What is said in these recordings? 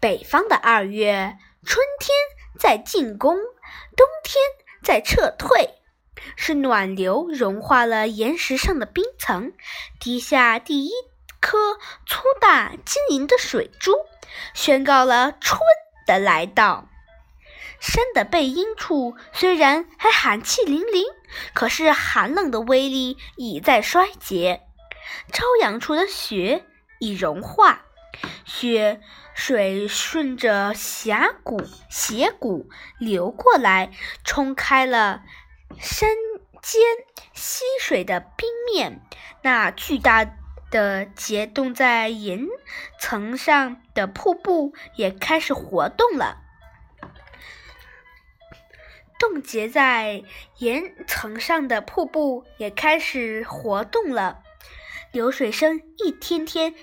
北方的二月，春天在进攻，冬天在撤退，是暖流融化了岩石上的冰层，滴下第一颗粗大晶莹的水珠，宣告了春的来到。山的背阴处虽然还寒气凛凛，可是寒冷的威力已在衰竭。朝阳处的雪已融化，雪水顺着峡谷、斜谷流过来，冲开了山间溪水的冰面。那巨大的结冻在岩层上的瀑布也开始活动了。冻结在岩层上的瀑布也开始活动了，流水声一天天。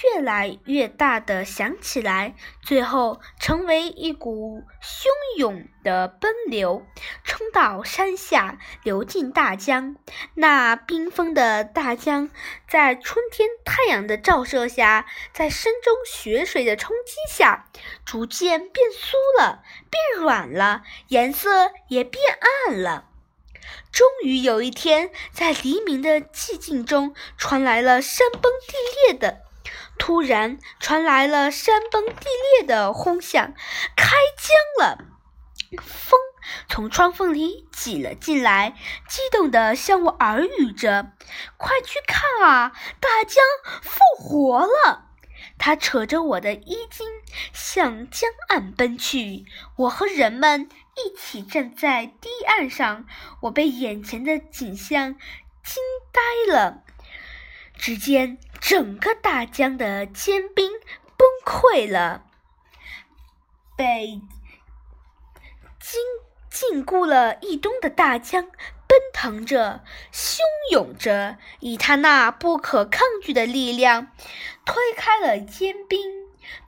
越来越大的响起来，最后成为一股汹涌的奔流，冲到山下，流进大江。那冰封的大江，在春天太阳的照射下，在山中雪水的冲击下，逐渐变酥了，变软了，颜色也变暗了。终于有一天，在黎明的寂静中，传来了山崩地裂的。突然传来了山崩地裂的轰响，开江了。风从窗缝里挤了进来，激动地向我耳语着：“快去看啊，大江复活了！”他扯着我的衣襟向江岸奔去。我和人们一起站在堤岸上，我被眼前的景象惊呆了。只见整个大江的坚冰崩溃了，被禁禁锢了一冬的大江奔腾着，汹涌着，以他那不可抗拒的力量推开了坚冰，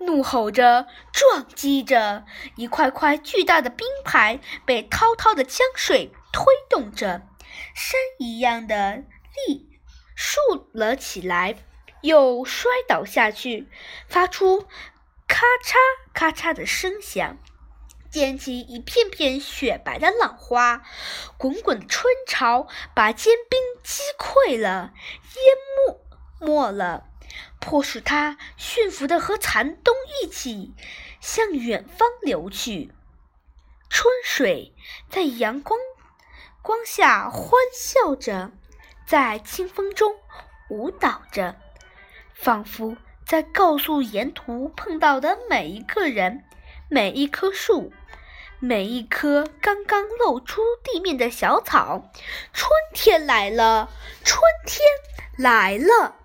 怒吼着，撞击着，一块块巨大的冰排被滔滔的江水推动着，山一样的立。竖了起来，又摔倒下去，发出咔嚓咔嚓的声响，溅起一片片雪白的浪花。滚滚春潮把坚冰击溃了，淹没没了，迫使它驯服的和残冬一起向远方流去。春水在阳光光下欢笑着。在清风中舞蹈着，仿佛在告诉沿途碰到的每一个人、每一棵树、每一棵刚刚露出地面的小草：春天来了，春天来了。